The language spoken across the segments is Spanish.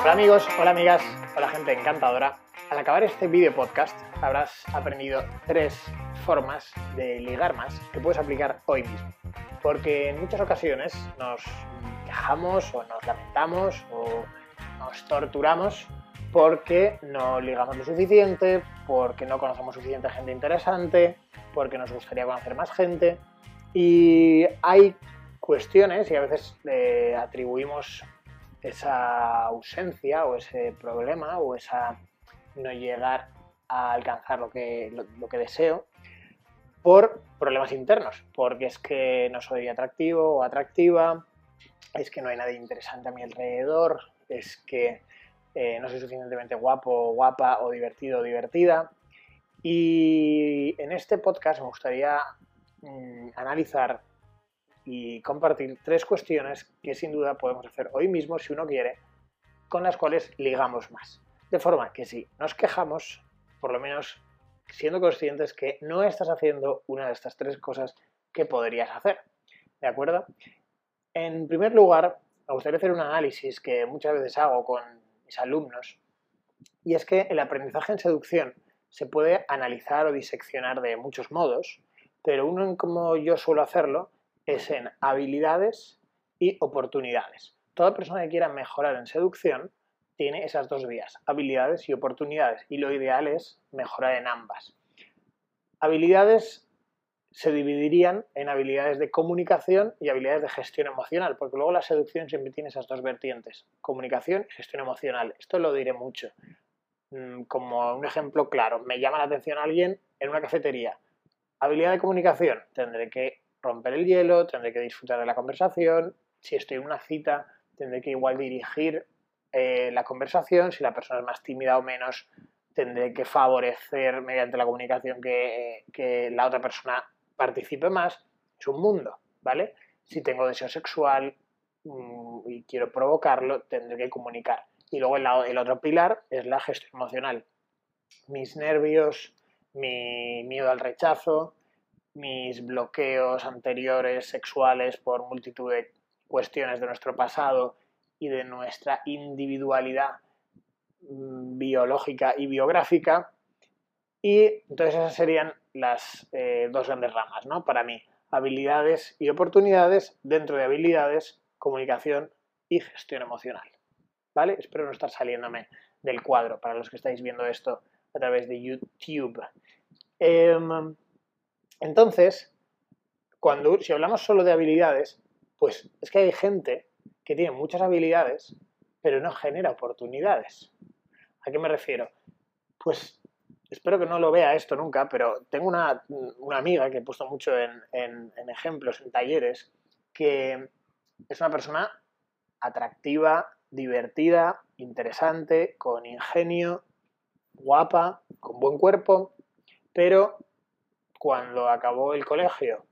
Hola amigos, hola amigas, hola gente encantadora. Al acabar este video podcast habrás aprendido tres formas de ligar más que puedes aplicar hoy mismo. Porque en muchas ocasiones nos quejamos o nos lamentamos o nos torturamos porque no ligamos lo suficiente, porque no conocemos suficiente gente interesante, porque nos gustaría conocer más gente. Y hay cuestiones y a veces le atribuimos esa ausencia o ese problema o esa no llegar a alcanzar lo que, lo, que deseo por problemas internos, porque es que no soy atractivo o atractiva, es que no hay nadie interesante a mi alrededor, es que eh, no soy suficientemente guapo guapa o divertido o divertida. Y en este podcast me gustaría mm, analizar y compartir tres cuestiones que sin duda podemos hacer hoy mismo si uno quiere, con las cuales ligamos más. De forma que si nos quejamos, por lo menos siendo conscientes que no estás haciendo una de estas tres cosas que podrías hacer. ¿De acuerdo? En primer lugar, me gustaría hacer un análisis que muchas veces hago con mis alumnos, y es que el aprendizaje en seducción se puede analizar o diseccionar de muchos modos, pero uno en como yo suelo hacerlo es en habilidades y oportunidades. Toda persona que quiera mejorar en seducción tiene esas dos vías, habilidades y oportunidades, y lo ideal es mejorar en ambas. Habilidades se dividirían en habilidades de comunicación y habilidades de gestión emocional, porque luego la seducción siempre tiene esas dos vertientes, comunicación y gestión emocional. Esto lo diré mucho. Mm, como un ejemplo claro, me llama la atención alguien en una cafetería. Habilidad de comunicación, tendré que romper el hielo, tendré que disfrutar de la conversación. Si estoy en una cita, tendré que igual dirigir eh, la conversación. Si la persona es más tímida o menos, tendré que favorecer mediante la comunicación que, la otra persona participe más. Es un mundo, ¿vale? Si tengo deseo sexual mm, y quiero provocarlo, tendré que comunicar. Y luego el, el otro pilar es la gestión emocional. Mis nervios, mi miedo al rechazo, mis bloqueos anteriores sexuales por multitud de cuestiones de nuestro pasado y de nuestra individualidad mm, biológica y biográfica. Y entonces esas serían las eh, dos grandes ramas, ¿no? Para mí, habilidades y oportunidades, dentro de habilidades, comunicación y gestión emocional. ¿Vale? Espero no estar saliéndome del cuadro para los que estáis viendo esto a través de YouTube. Em, entonces, cuando, si hablamos solo de habilidades, pues es que hay gente que tiene muchas habilidades, pero no genera oportunidades. ¿A qué me refiero? Pues espero que no lo vea esto nunca, pero tengo una, amiga que he puesto mucho en, ejemplos, en talleres, que es una persona atractiva, divertida, interesante, con ingenio, guapa, con buen cuerpo, pero cuando acabó el colegio,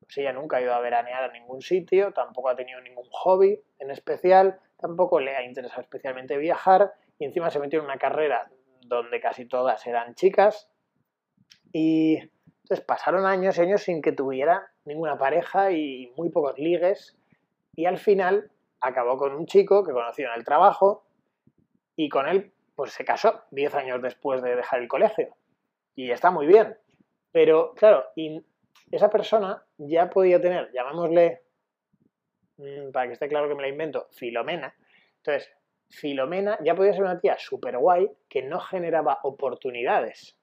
pues ella nunca ha ido a veranear a ningún sitio, tampoco ha tenido ningún hobby en especial, tampoco le ha interesado especialmente viajar y encima se metió en una carrera donde casi todas eran chicas. Y entonces pasaron años y años sin que tuviera ninguna pareja y muy pocos ligues y al final acabó con un chico que conoció en el trabajo y con él pues se casó 10 años después de dejar el colegio. Y está muy bien pero claro, y esa persona ya podía tener, llamémosle, mm, para que esté claro que me la invento, Filomena. Entonces, Filomena ya podía ser una tía súper guay que no generaba oportunidades.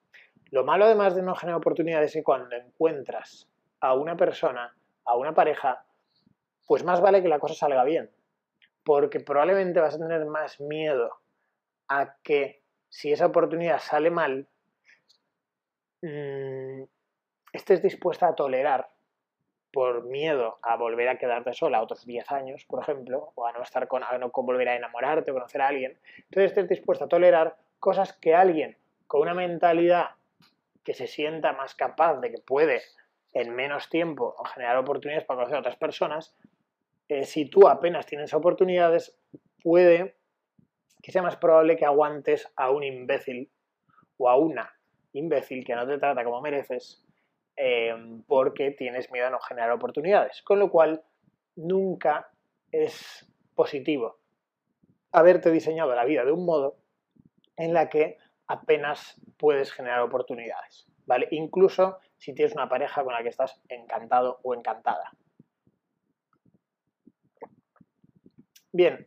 Lo malo además de no generar oportunidades es que cuando encuentras a una persona, a una pareja, pues más vale que la cosa salga bien. Porque probablemente vas a tener más miedo a que si esa oportunidad sale mal, mmm, estés dispuesta a tolerar por miedo a volver a quedarte sola otros 10 años, por ejemplo, o a no estar con, a no volver a enamorarte o conocer a alguien, entonces estés dispuesta a tolerar cosas que alguien con una mentalidad que se sienta más capaz de que puede en menos tiempo generar oportunidades para conocer a otras personas, eh, si tú apenas tienes oportunidades, puede que sea más probable que aguantes a un imbécil o a una imbécil que no te trata como mereces eh, porque tienes miedo a no generar oportunidades. Con lo cual, nunca es positivo haberte diseñado la vida de un modo en la que apenas puedes generar oportunidades, ¿vale? Incluso si tienes una pareja con la que estás encantado o encantada. Bien,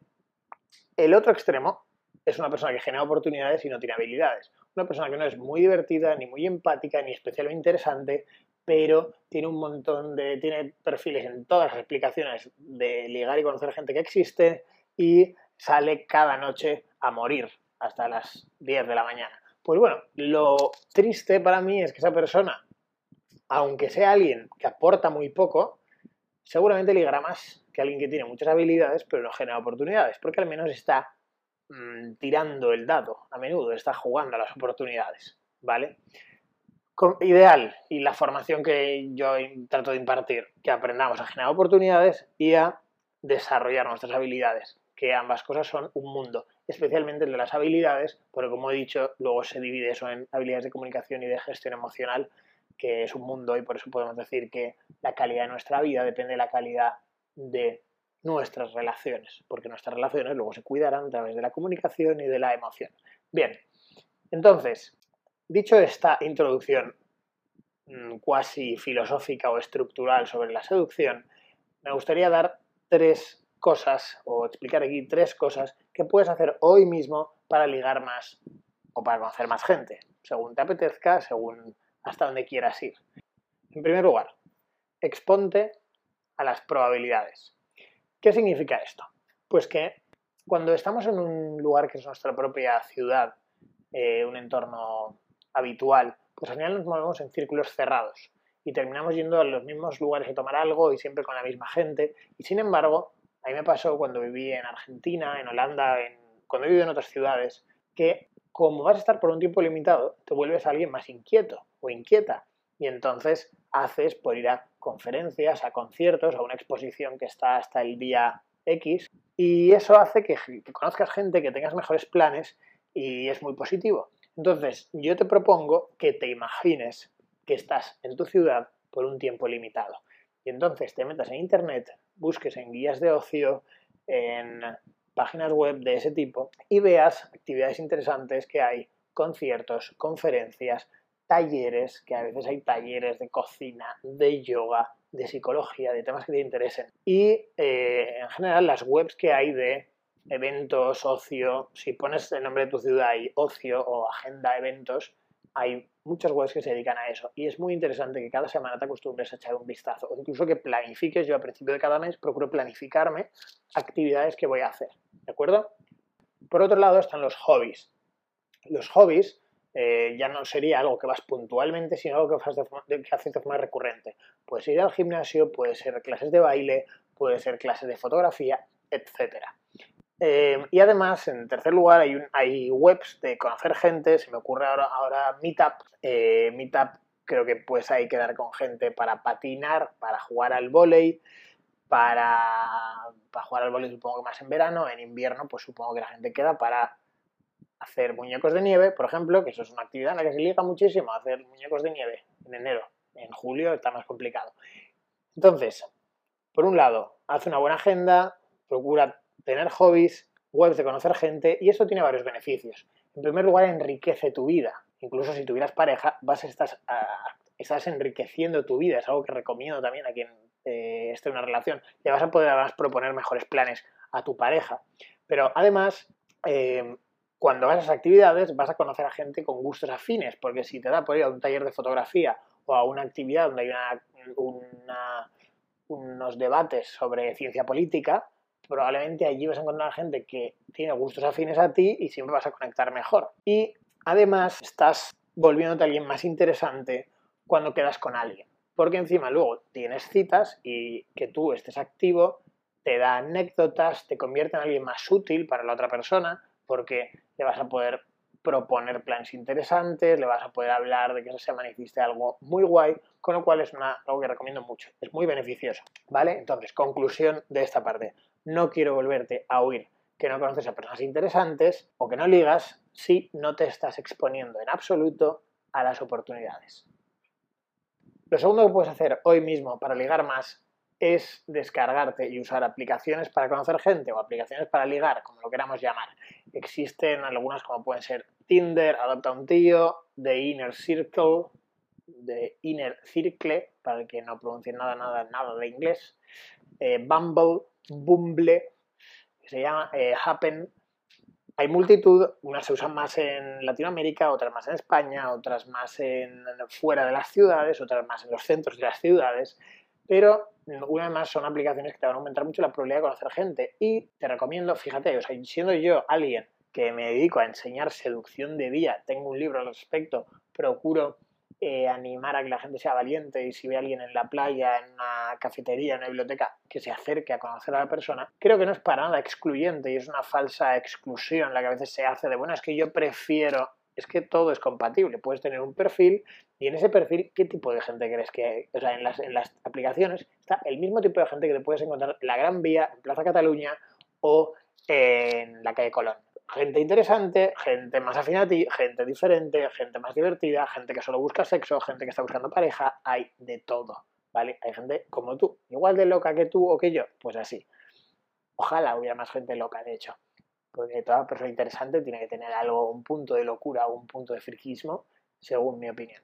el otro extremo es una persona que genera oportunidades y no tiene habilidades. Una persona que no es muy divertida, ni muy empática, ni especialmente interesante, pero tiene un montón de. tiene perfiles en todas las explicaciones de ligar y conocer gente que existe y sale cada noche a morir hasta las 10 de la mañana. Pues bueno, lo triste para mí es que esa persona, aunque sea alguien que aporta muy poco, seguramente ligará más que alguien que tiene muchas habilidades pero no genera oportunidades, porque al menos está mm, tirando el dado a menudo, está jugando a las oportunidades, ¿vale? ideal y la formación que yo trato de impartir, que aprendamos a generar oportunidades y a desarrollar nuestras habilidades, que ambas cosas son un mundo, especialmente el de las habilidades, porque como he dicho, luego se divide eso en habilidades de comunicación y de gestión emocional, que es un mundo y por eso podemos decir que la calidad de nuestra vida depende de la calidad de nuestras relaciones, porque nuestras relaciones luego se cuidarán a través de la comunicación y de la emoción. Bien, entonces, dicho esta introducción mm, cuasi filosófica o estructural sobre la seducción, me gustaría dar tres cosas o explicar aquí tres cosas que puedes hacer hoy mismo para ligar más o para conocer más gente, según te apetezca, según hasta donde quieras ir. En primer lugar, exponte a las probabilidades. ¿Qué significa esto? Pues que cuando estamos en un lugar que es nuestra propia ciudad, eh, un entorno habitual, pues al final nos movemos en círculos cerrados y terminamos yendo a los mismos lugares a tomar algo y siempre con la misma gente. Y sin embargo, a mí me pasó cuando viví en Argentina, en Holanda, en, cuando he vivido en otras ciudades, que como vas a estar por un tiempo limitado, te vuelves alguien más inquieto o inquieta. Y entonces haces por ir a conferencias, a conciertos, a una exposición que está hasta el día X. Y eso hace que, conozcas gente, que tengas mejores planes y es muy positivo. Entonces, yo te propongo que te imagines que estás en tu ciudad por un tiempo limitado. Y entonces te metas en internet, busques en guías de ocio, en páginas web de ese tipo y veas actividades interesantes que hay, conciertos, conferencias, talleres, que a veces hay talleres de cocina, de yoga, de psicología, de temas que te interesen. Y eh, en general las webs que hay de eventos, ocio, si pones el nombre de tu ciudad y ocio o agenda eventos, hay muchas webs que se dedican a eso. Y es muy interesante que cada semana te acostumbres a echar un vistazo. O incluso que planifiques, yo a principio de cada mes procuro planificarme actividades que voy a hacer. ¿De acuerdo? Por otro lado están los hobbies. Los hobbies eh, ya no sería algo que vas puntualmente, sino algo que, haces de forma recurrente. Puedes ir al gimnasio, puede ser clases de baile, puede ser clases de fotografía, etc. Eh, y además, en tercer lugar, hay, hay, webs de conocer gente, se me ocurre ahora, Meetup. Eh, Meetup creo que puedes ahí quedar con gente para patinar, para jugar al volei, para, para jugar al volei supongo que más en verano, en invierno pues supongo que la gente queda para hacer muñecos de nieve, por ejemplo, que eso es una actividad en la que se liga muchísimo, hacer muñecos de nieve en enero, en julio está más complicado. Entonces, por un lado, haz una buena agenda, procura tener hobbies, webs de conocer gente y eso tiene varios beneficios. En primer lugar, enriquece tu vida. Incluso si tuvieras pareja, vas a estás enriqueciendo tu vida. Es algo que recomiendo también a quien eh, esté en una relación. Le vas a poder además proponer mejores planes a tu pareja. Pero además, eh, cuando vas a esas actividades vas a conocer a gente con gustos afines, porque si te da por ir a un taller de fotografía o a una actividad donde hay unos debates sobre ciencia política, probablemente allí vas a encontrar a gente que tiene gustos afines a ti y siempre vas a conectar mejor. Y además estás volviéndote alguien más interesante cuando quedas con alguien. Porque encima luego tienes citas y que tú estés activo te da anécdotas, te convierte en alguien más útil para la otra persona, porque le vas a poder proponer planes interesantes, le vas a poder hablar de que se manifieste algo muy guay, con lo cual es algo que recomiendo mucho, es muy beneficioso, ¿vale? Entonces, conclusión de esta parte, no quiero volverte a oír que no conoces a personas interesantes o que no ligas si no te estás exponiendo en absoluto a las oportunidades. Lo segundo que puedes hacer hoy mismo para ligar más es descargarte y usar aplicaciones para conocer gente o aplicaciones para ligar, como lo queramos llamar. Existen algunas como pueden ser Tinder, Adopta un tío, The Inner Circle, The Inner Circle, para el que no pronuncie nada, nada, nada de inglés, eh, Bumble, Bumble, se llama eh, Happen. Hay multitud, unas se usan más en Latinoamérica, otras más en España, otras más fuera de las ciudades, otras más en los centros de las ciudades, pero una vez más son aplicaciones que te van a aumentar mucho la probabilidad de conocer gente. Y te recomiendo, fíjate, o sea, siendo yo alguien que me dedico a enseñar seducción de día, tengo un libro al respecto, procuro eh, animar a que la gente sea valiente y si ve a alguien en la playa, en una cafetería, en una biblioteca, que se acerque a conocer a la persona, creo que no es para nada excluyente y es una falsa exclusión la que a veces se hace de, bueno, es que yo prefiero, es que todo es compatible, puedes tener un perfil y en ese perfil, ¿qué tipo de gente crees que hay? O sea, en las, en las aplicaciones está el mismo tipo de gente que te puedes encontrar en la Gran Vía, en Plaza Cataluña o en la calle Colón gente interesante, gente más afín a ti, gente diferente, gente más divertida, gente que solo busca sexo, gente que está buscando pareja, hay de todo, ¿vale? Hay gente como tú, igual de loca que tú o que yo, pues así. Ojalá hubiera más gente loca, de hecho, porque toda persona interesante tiene que tener algo, un punto de locura o un punto de friquismo, según mi opinión.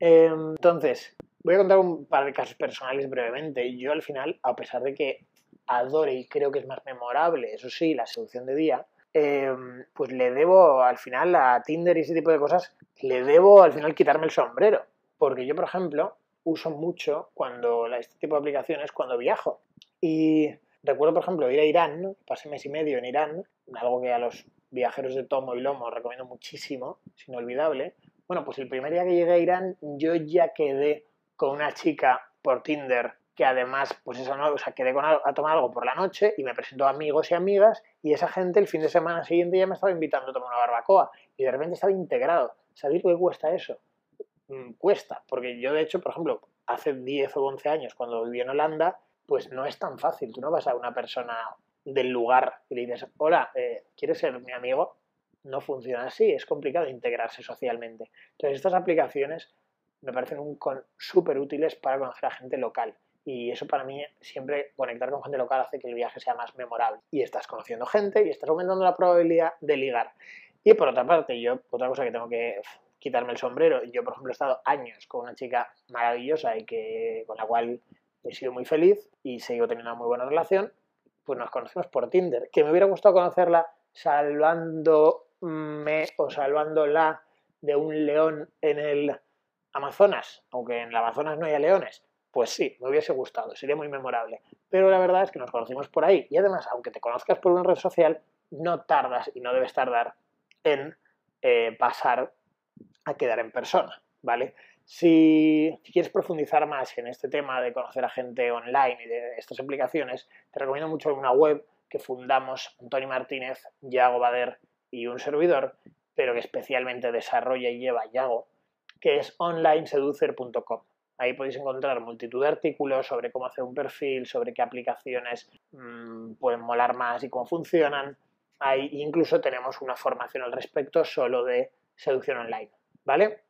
Em, entonces, voy a contar un par de casos personales brevemente. Yo al final, a pesar de que adore y creo que es más memorable, eso sí, la seducción de día, Em, pues le debo al final a Tinder y ese tipo de cosas, le debo al final quitarme el sombrero. Porque yo, por ejemplo, uso mucho cuando este tipo de aplicaciones cuando viajo. Y recuerdo, por ejemplo, ir a Irán, pasé mes y medio en Irán, algo que a los viajeros de tomo y lomo recomiendo muchísimo, es inolvidable. Bueno, pues el primer día que llegué a Irán, yo ya quedé con una chica por Tinder que además, pues eso no, o sea, quedé con a tomar algo por la noche y me presentó amigos y amigas y esa gente el fin de semana siguiente ya me estaba invitando a tomar una barbacoa y de repente estaba integrado. ¿Sabéis que cuesta eso? Mm, cuesta, porque yo de hecho, por ejemplo, hace 10 o 11 años cuando viví en Holanda, pues no es tan fácil. Tú no vas a una persona del lugar y le dices, hola, eh, ¿quieres ser mi amigo? No funciona así, es complicado integrarse socialmente. Entonces estas aplicaciones me parecen súper útiles para conocer a gente local y eso para mí siempre conectar con gente local hace que el viaje sea más memorable. Y estás conociendo gente y estás aumentando la probabilidad de ligar. Y por otra parte, yo, otra cosa que tengo que quitarme el sombrero, yo por ejemplo he estado años con una chica maravillosa y que con la cual he sido muy feliz y sigo teniendo una muy buena relación, pues nos conocemos por Tinder. Que me hubiera gustado conocerla salvándome o salvándola de un león en el Amazonas, aunque en el Amazonas no haya leones, pues sí, me hubiese gustado, sería muy memorable. Pero la verdad es que nos conocimos por ahí y además, aunque te conozcas por una red social, no tardas y no debes tardar en eh, pasar a quedar en persona, ¿vale? Si quieres profundizar más en este tema de conocer a gente online y de estas aplicaciones, te recomiendo mucho una web que fundamos Antonio Martínez, Yago Bader y un servidor, pero que especialmente desarrolla y lleva Yago, que es onlineseducer.com. Ahí podéis encontrar multitud de artículos sobre cómo hacer un perfil, sobre qué aplicaciones mm, pueden molar más y cómo funcionan. Ahí incluso tenemos una formación al respecto solo de seducción online, ¿vale?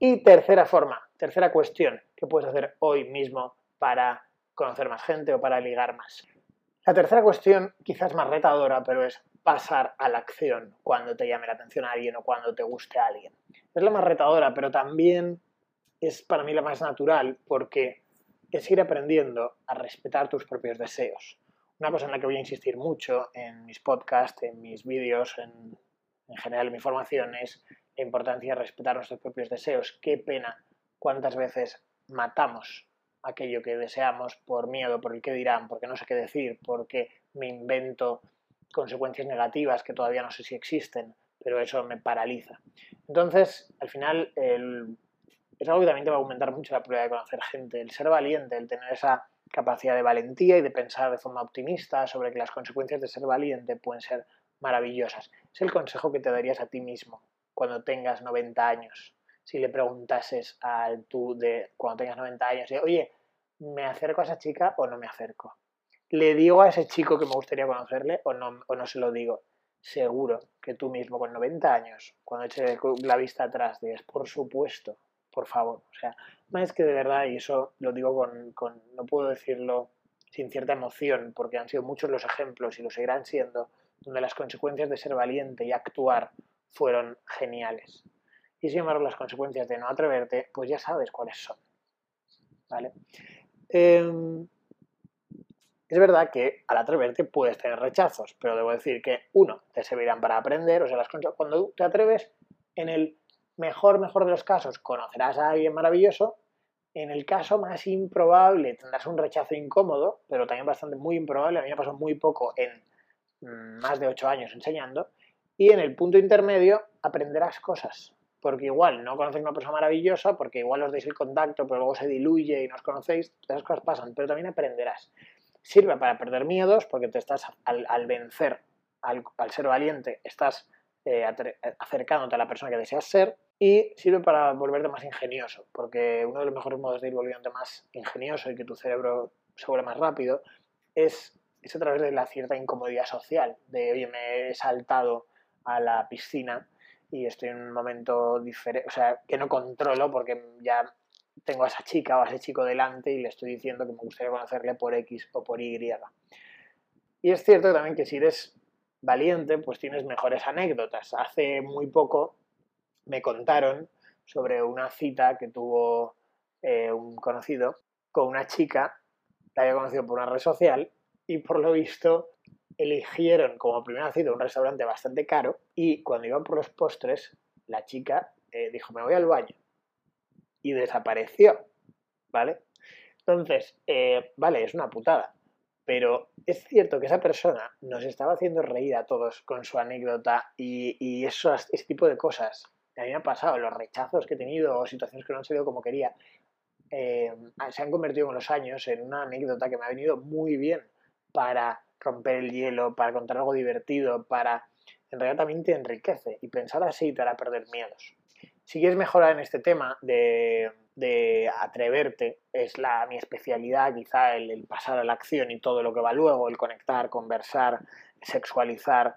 Y tercera forma, tercera cuestión que puedes hacer hoy mismo para conocer más gente o para ligar más. La tercera cuestión, quizás más retadora, pero es pasar a la acción cuando te llame la atención a alguien o cuando te guste alguien. Es la más retadora, pero también es para mí la más natural porque es ir aprendiendo a respetar tus propios deseos. Una cosa en la que voy a insistir mucho en mis podcasts, en mis vídeos, en, en general en mi formación es la importancia de respetar nuestros propios deseos. Qué pena cuántas veces matamos aquello que deseamos por miedo, por el que dirán, porque no sé qué decir, porque me invento consecuencias negativas que todavía no sé si existen, pero eso me paraliza. Entonces, al final, el es algo que también te va a aumentar mucho la probabilidad de conocer gente, el ser valiente, el tener esa capacidad de valentía y de pensar de forma optimista sobre que las consecuencias de ser valiente pueden ser maravillosas. Es el consejo que te darías a ti mismo cuando tengas 90 años. Si le preguntases al tú de cuando tengas 90 años, oye, ¿me acerco a esa chica o no me acerco? ¿Le digo a ese chico que me gustaría conocerle o no, o no se lo digo? Seguro que tú mismo con 90 años, cuando eches la vista atrás, dices, por supuesto, por favor. O sea, más que de verdad, y eso lo digo con, con, no puedo decirlo sin cierta emoción, porque han sido muchos los ejemplos y lo seguirán siendo, donde las consecuencias de ser valiente y actuar fueron geniales. Y sin embargo, las consecuencias de no atreverte, pues ya sabes cuáles son. ¿Vale? Em, es verdad que al atreverte puedes tener rechazos, pero debo decir que, uno, te servirán para aprender, o sea, las cuando te atreves, en el mejor, mejor de los casos, conocerás a alguien maravilloso, en el caso más improbable tendrás un rechazo incómodo, pero también bastante muy improbable, a mí me pasó muy poco en mm, más de ocho años enseñando, y en el punto intermedio aprenderás cosas, porque igual no conoces a una persona maravillosa, porque igual os deis el contacto, pero luego se diluye y no os conocéis, esas cosas pasan, pero también aprenderás. Sirve para perder miedos, porque te estás al, vencer, al, ser valiente, estás eh, acercándote a la persona que deseas ser, y sirve para volverte más ingenioso, porque uno de los mejores modos de ir volviéndote más ingenioso y que tu cerebro se vuelva más rápido es, es a través de la cierta incomodidad social, de, oye, me he saltado a la piscina y estoy en un momento diferente, o sea, que no controlo porque ya tengo a esa chica o a ese chico delante y le estoy diciendo que me gustaría conocerle por X o por Y. Y es cierto también que si eres valiente, pues tienes mejores anécdotas. Hace muy poco me contaron sobre una cita que tuvo eh, un conocido con una chica, la había conocido por una red social y por lo visto eligieron como primera cita un restaurante bastante caro y cuando iban por los postres, la chica eh, dijo, me voy al baño. Y desapareció, ¿vale? Entonces, eh, vale, es una putada. Pero es cierto que esa persona nos estaba haciendo reír a todos con su anécdota y, y eso, ese tipo de cosas. A mí me ha pasado, los rechazos que he tenido o situaciones que no han salido como quería, eh, se han convertido con los años en una anécdota que me ha venido muy bien para romper el hielo, para contar algo divertido, para... En realidad también te enriquece y pensar así te hará perder miedos. Si quieres mejorar en este tema de, de atreverte, es la, mi especialidad, quizá el, pasar a la acción y todo lo que va luego, el conectar, conversar, sexualizar,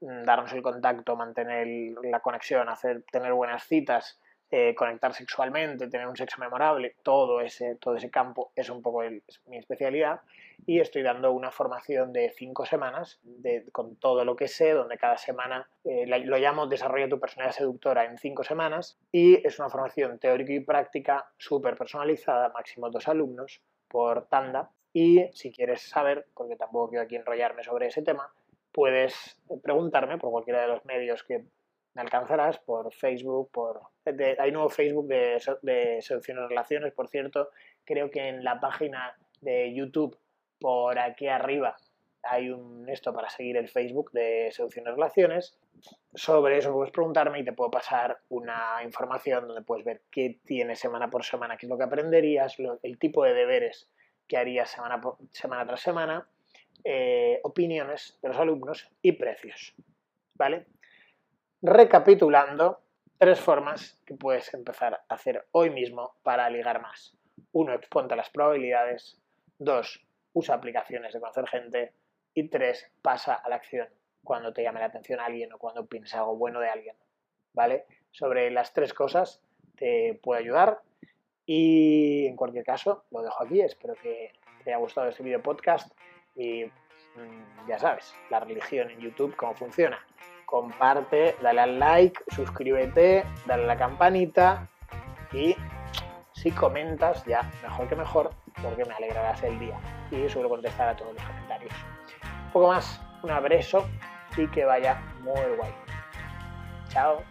mm, darnos el contacto, mantener la conexión, hacer, tener buenas citas, eh, conectar sexualmente, tener un sexo memorable, todo ese, todo ese campo es un poco mi especialidad. Y estoy dando una formación de cinco semanas con todo lo que sé, donde cada semana eh, lo llamo Desarrolla tu personalidad seductora en cinco semanas. Y es una formación teórica y práctica súper personalizada, máximo dos alumnos por tanda. Y si quieres saber, porque tampoco quiero aquí enrollarme sobre ese tema, puedes preguntarme por cualquiera de los medios que me alcanzarás por Facebook, por... hay nuevo Facebook de, de relaciones, por cierto. Creo que en la página de YouTube, por aquí arriba, hay un esto para seguir el Facebook de seducciones relaciones. Sobre eso puedes preguntarme y te puedo pasar una información donde puedes ver qué tienes semana por semana, qué es lo que aprenderías, el tipo de deberes que harías semana, por, semana tras semana, eh, opiniones de los alumnos y precios. ¿Vale? Recapitulando, tres formas que puedes empezar a hacer hoy mismo para ligar más. Uno, exponte las probabilidades. Dos, usa aplicaciones de conocer gente. Y tres, pasa a la acción cuando te llame la atención a alguien o cuando pienses algo bueno de alguien. ¿Vale? Sobre las tres cosas te puede ayudar. Y en cualquier caso, lo dejo aquí. Espero que te haya gustado este video podcast. Y mm, ya sabes, la religión en YouTube, cómo funciona comparte, dale al like, suscríbete, dale a la campanita y si comentas ya mejor que mejor porque me alegrarás el día y suelo contestar a todos los comentarios. Un poco más, un abrazo y que vaya muy guay. Chao.